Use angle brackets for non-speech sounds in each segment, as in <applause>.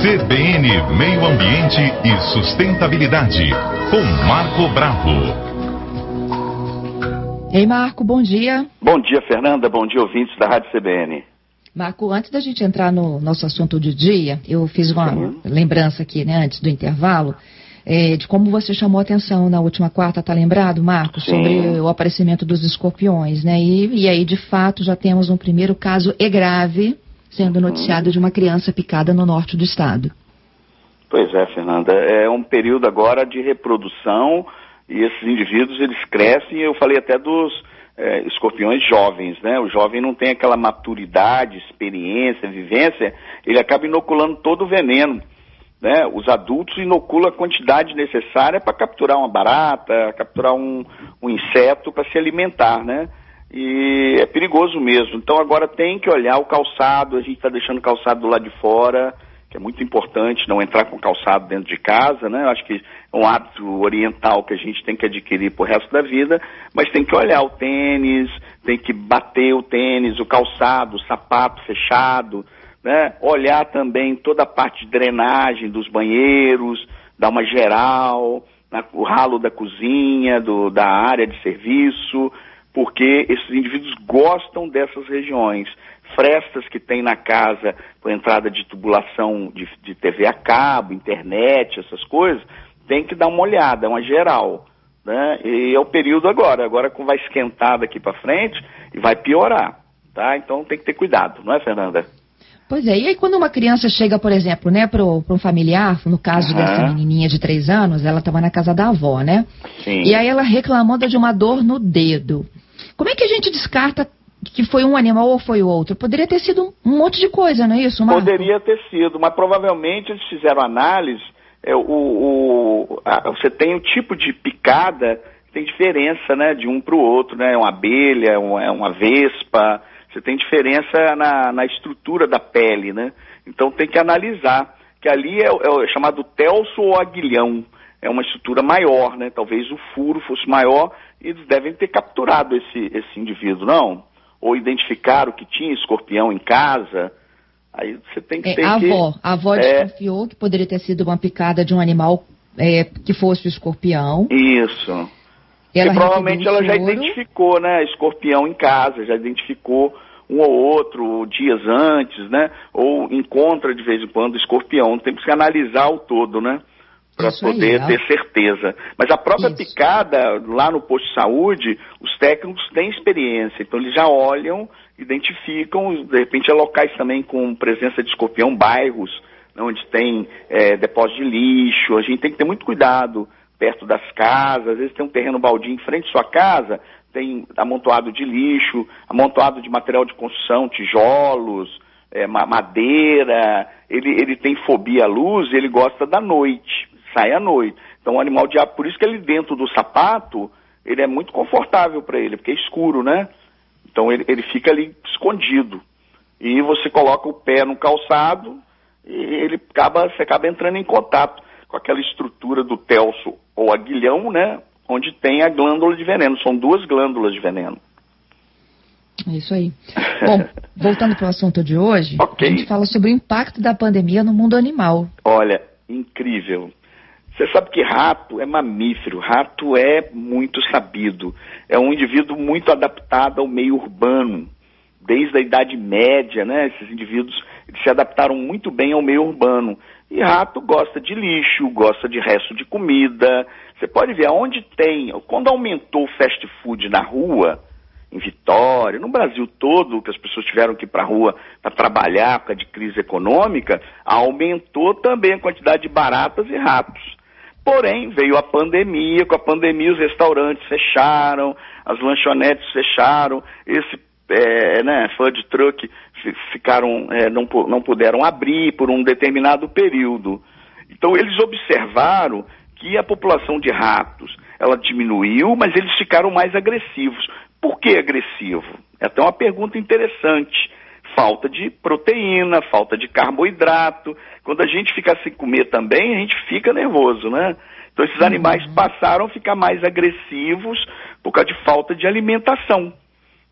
CBN Meio Ambiente e Sustentabilidade, com Marco Bravo. Ei, Marco, bom dia. Bom dia, Fernanda. Bom dia, ouvintes da Rádio CBN. Marco, antes da gente entrar no nosso assunto do dia, eu fiz uma Sim. lembrança aqui, né, antes do intervalo, é, de como você chamou a atenção na última quarta, tá lembrado, Marco, Sim. sobre o aparecimento dos escorpiões, né? E, e aí, de fato, já temos um primeiro caso e grave sendo noticiado de uma criança picada no norte do estado. Pois é, Fernanda. É um período agora de reprodução e esses indivíduos eles crescem. Eu falei até dos é, escorpiões jovens, né? O jovem não tem aquela maturidade, experiência, vivência, ele acaba inoculando todo o veneno. Né? Os adultos inoculam a quantidade necessária para capturar uma barata, capturar um, um inseto para se alimentar, né? E é perigoso mesmo. Então agora tem que olhar o calçado, a gente está deixando o calçado do lado de fora, que é muito importante não entrar com calçado dentro de casa, né? Eu acho que é um hábito oriental que a gente tem que adquirir pro resto da vida, mas tem que olhar o tênis, tem que bater o tênis, o calçado, o sapato fechado, né? Olhar também toda a parte de drenagem dos banheiros, dar uma geral, na, o ralo da cozinha, do, da área de serviço, porque esses indivíduos gostam dessas regiões. Frestas que tem na casa com entrada de tubulação de, de TV a cabo, internet, essas coisas, tem que dar uma olhada, é uma geral. Né? E é o período agora. Agora vai esquentar daqui para frente e vai piorar. Tá? Então tem que ter cuidado, não é, Fernanda? Pois é, e aí quando uma criança chega, por exemplo, né, para um familiar, no caso uhum. dessa menininha de três anos, ela estava na casa da avó, né? Sim. E aí ela reclamando de uma dor no dedo. Como é que a gente descarta que foi um animal ou foi outro? Poderia ter sido um monte de coisa, não é isso, Marco? Poderia ter sido, mas provavelmente eles fizeram análise, é, o, o a, você tem o tipo de picada, tem diferença, né, de um para o outro, né, é uma abelha, é uma, é uma vespa, você tem diferença na, na estrutura da pele, né? Então tem que analisar, que ali é, é chamado telso ou aguilhão, é uma estrutura maior, né? Talvez o furo fosse maior e eles devem ter capturado esse, esse indivíduo, não? Ou identificaram que tinha escorpião em casa. Aí você tem que é, ter a que... avó, a avó é... desconfiou que poderia ter sido uma picada de um animal é, que fosse o escorpião. Isso. Ela e provavelmente ela já identificou, né, escorpião em casa, já identificou um ou outro dias antes, né? Ou encontra de vez em quando escorpião. Tem que analisar o todo, né? Para poder aí, ter certeza. Mas a própria Isso. picada, lá no posto de saúde, os técnicos têm experiência, então eles já olham, identificam, de repente, é locais também com presença de escorpião, bairros né, onde tem é, depósito de lixo, a gente tem que ter muito cuidado perto das casas, às vezes tem um terreno baldio em frente à sua casa, tem amontoado de lixo, amontoado de material de construção, tijolos, é, madeira, ele, ele tem fobia à luz, ele gosta da noite, sai à noite. Então o animal de por isso que ele dentro do sapato, ele é muito confortável para ele, porque é escuro, né? Então ele, ele fica ali escondido. E você coloca o pé no calçado e ele acaba, você acaba entrando em contato com aquela estrutura do telso ou aguilhão, né? Onde tem a glândula de veneno. São duas glândulas de veneno. É isso aí. Bom, <laughs> voltando para o assunto de hoje, okay. a gente fala sobre o impacto da pandemia no mundo animal. Olha, incrível. Você sabe que rato é mamífero, rato é muito sabido, é um indivíduo muito adaptado ao meio urbano. Desde a Idade Média, né, esses indivíduos se adaptaram muito bem ao meio urbano. E rato gosta de lixo, gosta de resto de comida. Você pode ver aonde tem, quando aumentou o fast food na rua, em Vitória, no Brasil todo, que as pessoas tiveram que ir para a rua para trabalhar por causa de crise econômica, aumentou também a quantidade de baratas e ratos. Porém, veio a pandemia, com a pandemia os restaurantes fecharam, as lanchonetes fecharam, esse é, né, food truck ficaram, é, não, não puderam abrir por um determinado período. Então eles observaram que a população de ratos ela diminuiu, mas eles ficaram mais agressivos. Por que agressivo? É até uma pergunta interessante. Falta de proteína, falta de carboidrato. Quando a gente fica sem comer também, a gente fica nervoso, né? Então esses animais uhum. passaram a ficar mais agressivos por causa de falta de alimentação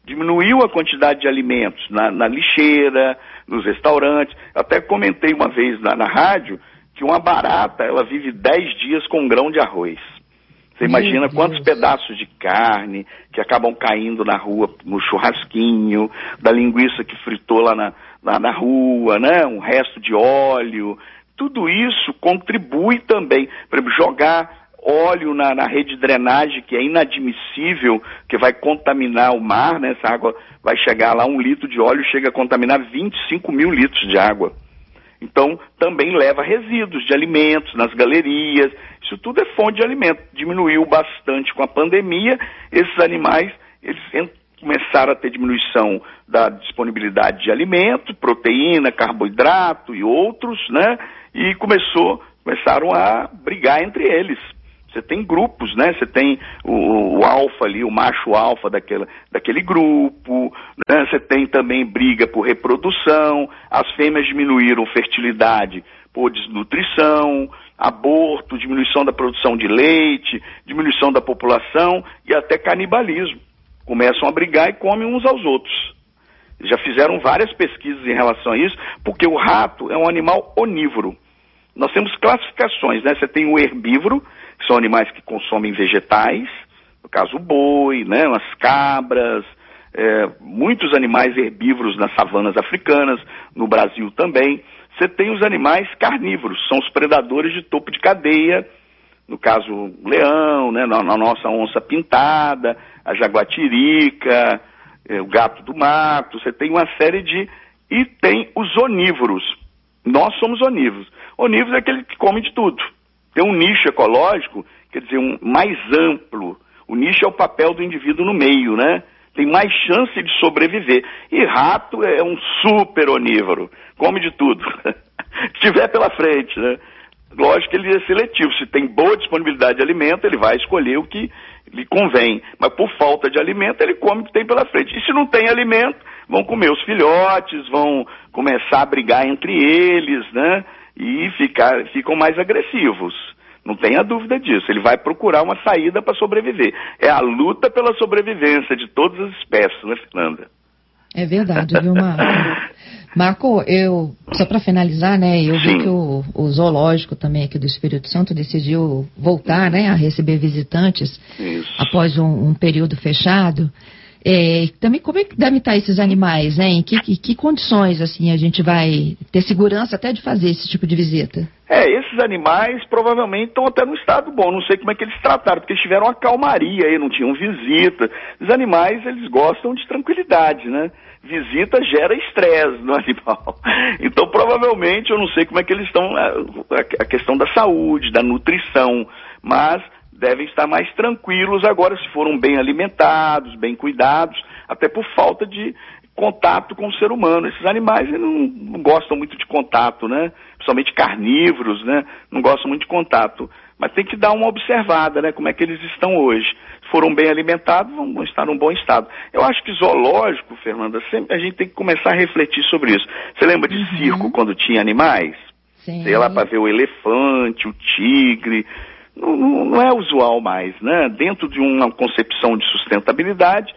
diminuiu a quantidade de alimentos na, na lixeira, nos restaurantes. Até comentei uma vez na, na rádio que uma barata, ela vive 10 dias com um grão de arroz. Você imagina quantos pedaços de carne que acabam caindo na rua, no churrasquinho, da linguiça que fritou lá na, lá na rua, né? Um resto de óleo. Tudo isso contribui também. Por exemplo, jogar óleo na, na, rede de drenagem, que é inadmissível, que vai contaminar o mar, né? Essa água vai chegar lá, um litro de óleo chega a contaminar 25 mil litros de água. Então, também leva resíduos de alimentos nas galerias. Isso tudo é fonte de alimento. Diminuiu bastante com a pandemia. Esses animais, eles começaram a ter diminuição da disponibilidade de alimento, proteína, carboidrato e outros, né? E começou, começaram a brigar entre eles. Você tem grupos, né? Você tem o, o alfa ali, o macho alfa daquela, daquele grupo, né? Você tem também briga por reprodução, as fêmeas diminuíram fertilidade por desnutrição, aborto, diminuição da produção de leite, diminuição da população e até canibalismo. Começam a brigar e comem uns aos outros. Já fizeram várias pesquisas em relação a isso, porque o rato é um animal onívoro. Nós temos classificações, né? Você tem o herbívoro, que são animais que consomem vegetais, no caso o boi, né, as cabras, é, muitos animais herbívoros nas savanas africanas, no Brasil também. Você tem os animais carnívoros, são os predadores de topo de cadeia, no caso o leão, né, na, na nossa onça pintada, a jaguatirica, é, o gato do mato, você tem uma série de. E tem os onívoros. Nós somos onívoros. Onívoros é aquele que come de tudo ter um nicho ecológico, quer dizer, um mais amplo. O nicho é o papel do indivíduo no meio, né? Tem mais chance de sobreviver. E rato é um super onívoro, come de tudo. <laughs> Se tiver pela frente, né? Lógico que ele é seletivo. Se tem boa disponibilidade de alimento, ele vai escolher o que lhe convém. Mas por falta de alimento, ele come o que tem pela frente. E se não tem alimento, vão comer os filhotes, vão começar a brigar entre eles, né? E ficar, ficam mais agressivos. Não tenha dúvida disso. Ele vai procurar uma saída para sobreviver. É a luta pela sobrevivência de todas as espécies, né, Fernanda? É verdade, viu, Marco? <laughs> Marco, eu, só para finalizar, né, eu Sim. vi que o, o, zoológico também aqui do Espírito Santo decidiu voltar, né, a receber visitantes Isso. após um, um período fechado. É, também como é que devem estar esses animais? Em que, que, que, condições assim a gente vai ter segurança até de fazer esse tipo de visita? É, esses animais provavelmente estão até no estado bom. Não sei como é que eles trataram, porque eles tiveram uma calmaria aí, não tinham visita. Os animais eles gostam de tranquilidade, né? Visita gera estresse no <laughs> animal. Então provavelmente eu não sei como é que eles estão a questão da saúde, da nutrição, mas devem estar mais tranquilos agora se foram bem alimentados, bem cuidados, até por falta de contato com o ser humano. Esses animais não, não, gostam muito de contato, né? Principalmente carnívoros, né? Não gostam muito de contato. Mas tem que dar uma observada, né? Como é que eles estão hoje. Se foram bem alimentados, vão estar num bom estado. Eu acho que zoológico, Fernanda, sempre a gente tem que começar a refletir sobre isso. Você lembra de uhum. circo quando tinha animais? Sim. Sei lá, para ver o elefante, o tigre não, não, é usual mais, né? Dentro de uma concepção de sustentabilidade,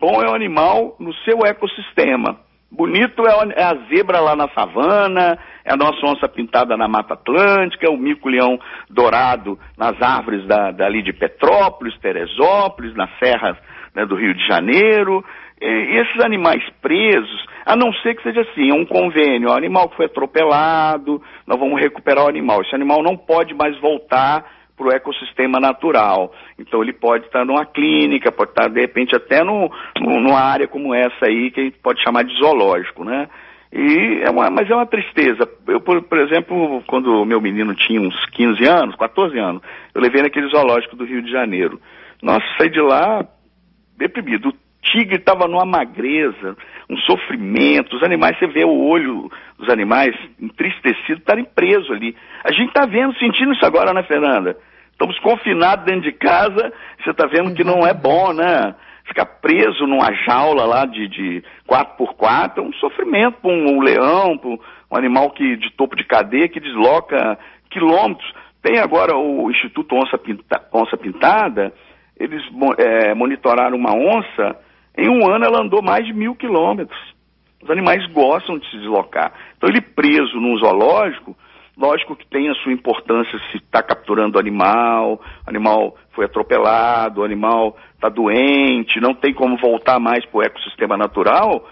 bom é o animal no seu ecossistema. Bonito é a zebra lá na savana, é a nossa onça pintada na Mata Atlântica, o mico-leão dourado nas árvores da, dali de Petrópolis, Teresópolis, nas serras né, do Rio de Janeiro. E esses animais presos, a não ser que seja assim, é um convênio, o animal que foi atropelado, nós vamos recuperar o animal. Esse animal não pode mais voltar para o ecossistema natural. Então ele pode estar numa clínica, pode estar de repente até no, no, numa área como essa aí, que a gente pode chamar de zoológico, né? E é uma, mas é uma tristeza. Eu, por, por exemplo, quando meu menino tinha uns 15 anos, 14 anos, eu levei naquele zoológico do Rio de Janeiro. Nossa, saí de lá deprimido. Tigre estava numa magreza, um sofrimento. Os animais, você vê o olho dos animais entristecidos, estarem presos ali. A gente está vendo, sentindo isso agora, né, Fernanda? Estamos confinados dentro de casa, você está vendo que não é bom, né? Ficar preso numa jaula lá de, de 4x4 é um sofrimento para um, um, leão, para um animal que, de topo de cadeia que desloca quilômetros. Tem agora o Instituto Onça, Pinta, Onça Pintada, eles é, monitoraram uma onça em um ano ela andou mais de mil quilômetros. Os animais gostam de se deslocar. Então ele preso num zoológico, lógico que tem a sua importância se está capturando animal, animal foi atropelado, animal está doente, não tem como voltar mais para o ecossistema natural,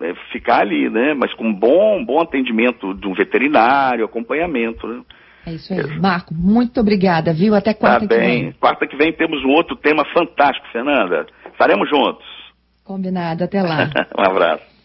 é, ficar ali, né? Mas com bom, bom atendimento de um veterinário, acompanhamento, né? É isso aí. É. Marco, muito obrigada, viu? Até quarta tá que vem. Quarta que vem temos um outro tema fantástico, Fernanda. Estaremos juntos. Combinado, até lá. <laughs> um abraço.